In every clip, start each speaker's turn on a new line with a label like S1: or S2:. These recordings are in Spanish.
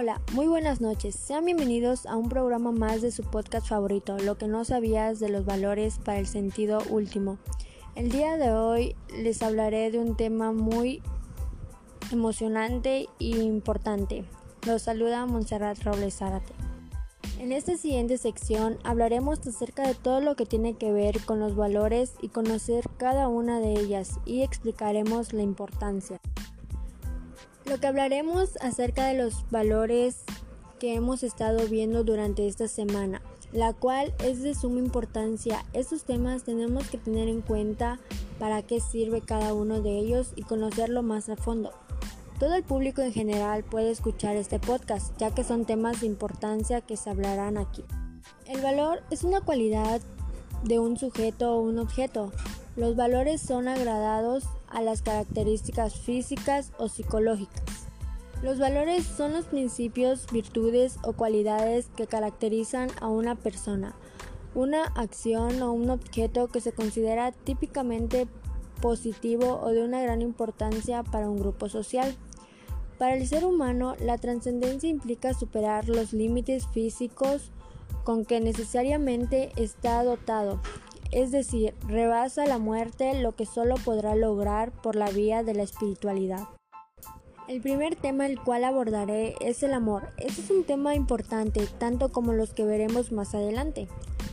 S1: Hola, muy buenas noches. Sean bienvenidos a un programa más de su podcast favorito, Lo que no sabías de los valores para el sentido último. El día de hoy les hablaré de un tema muy emocionante e importante. Los saluda Montserrat Robles Zárate. En esta siguiente sección hablaremos acerca de todo lo que tiene que ver con los valores y conocer cada una de ellas y explicaremos la importancia. Lo que hablaremos acerca de los valores que hemos estado viendo durante esta semana, la cual es de suma importancia. Estos temas tenemos que tener en cuenta para qué sirve cada uno de ellos y conocerlo más a fondo. Todo el público en general puede escuchar este podcast, ya que son temas de importancia que se hablarán aquí. El valor es una cualidad de un sujeto o un objeto. Los valores son agradados a las características físicas o psicológicas. Los valores son los principios, virtudes o cualidades que caracterizan a una persona, una acción o un objeto que se considera típicamente positivo o de una gran importancia para un grupo social. Para el ser humano, la trascendencia implica superar los límites físicos con que necesariamente está dotado, es decir, rebasa la muerte lo que solo podrá lograr por la vía de la espiritualidad. El primer tema el cual abordaré es el amor. Este es un tema importante, tanto como los que veremos más adelante.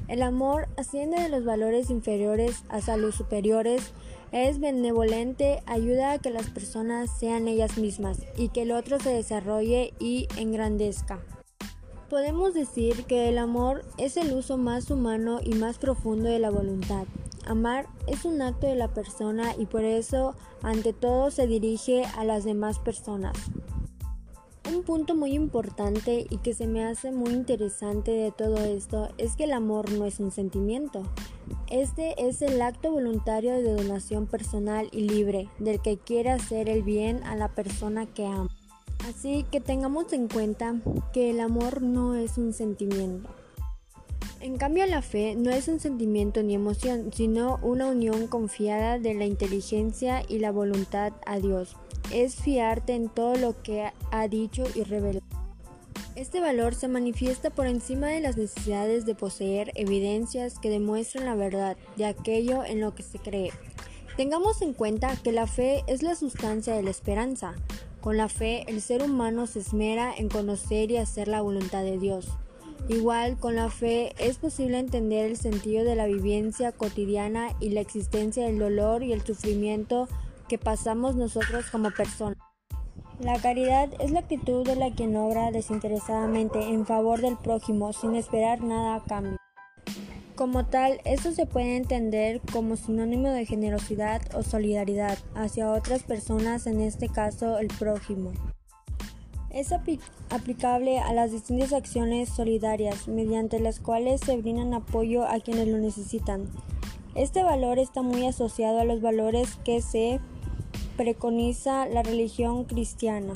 S1: El amor asciende de los valores inferiores hasta los superiores, es benevolente, ayuda a que las personas sean ellas mismas y que el otro se desarrolle y engrandezca. Podemos decir que el amor es el uso más humano y más profundo de la voluntad. Amar es un acto de la persona y por eso ante todo se dirige a las demás personas. Un punto muy importante y que se me hace muy interesante de todo esto es que el amor no es un sentimiento. Este es el acto voluntario de donación personal y libre del que quiere hacer el bien a la persona que ama. Así que tengamos en cuenta que el amor no es un sentimiento. En cambio la fe no es un sentimiento ni emoción, sino una unión confiada de la inteligencia y la voluntad a Dios. Es fiarte en todo lo que ha dicho y revelado. Este valor se manifiesta por encima de las necesidades de poseer evidencias que demuestran la verdad de aquello en lo que se cree. Tengamos en cuenta que la fe es la sustancia de la esperanza. Con la fe, el ser humano se esmera en conocer y hacer la voluntad de Dios. Igual, con la fe es posible entender el sentido de la vivencia cotidiana y la existencia del dolor y el sufrimiento que pasamos nosotros como personas. La caridad es la actitud de la quien obra desinteresadamente en favor del prójimo sin esperar nada a cambio. Como tal, esto se puede entender como sinónimo de generosidad o solidaridad hacia otras personas, en este caso el prójimo. Es aplicable a las distintas acciones solidarias mediante las cuales se brindan apoyo a quienes lo necesitan. Este valor está muy asociado a los valores que se preconiza la religión cristiana.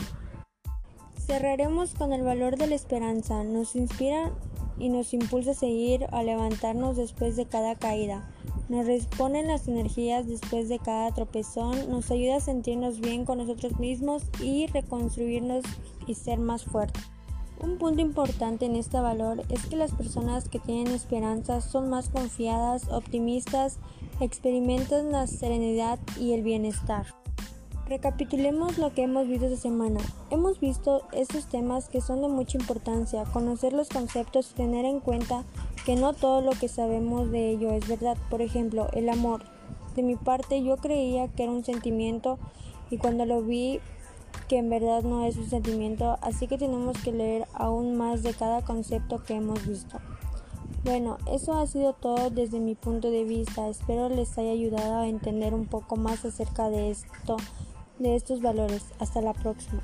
S1: Cerraremos con el valor de la esperanza. Nos inspira y nos impulsa a seguir, a levantarnos después de cada caída. Nos responden las energías después de cada tropezón, nos ayuda a sentirnos bien con nosotros mismos y reconstruirnos y ser más fuertes. Un punto importante en este valor es que las personas que tienen esperanza son más confiadas, optimistas, experimentan la serenidad y el bienestar. Recapitulemos lo que hemos visto esta semana. Hemos visto estos temas que son de mucha importancia, conocer los conceptos y tener en cuenta que no todo lo que sabemos de ello es verdad. Por ejemplo, el amor. De mi parte yo creía que era un sentimiento y cuando lo vi que en verdad no es un sentimiento, así que tenemos que leer aún más de cada concepto que hemos visto. Bueno, eso ha sido todo desde mi punto de vista. Espero les haya ayudado a entender un poco más acerca de esto de estos valores. Hasta la próxima.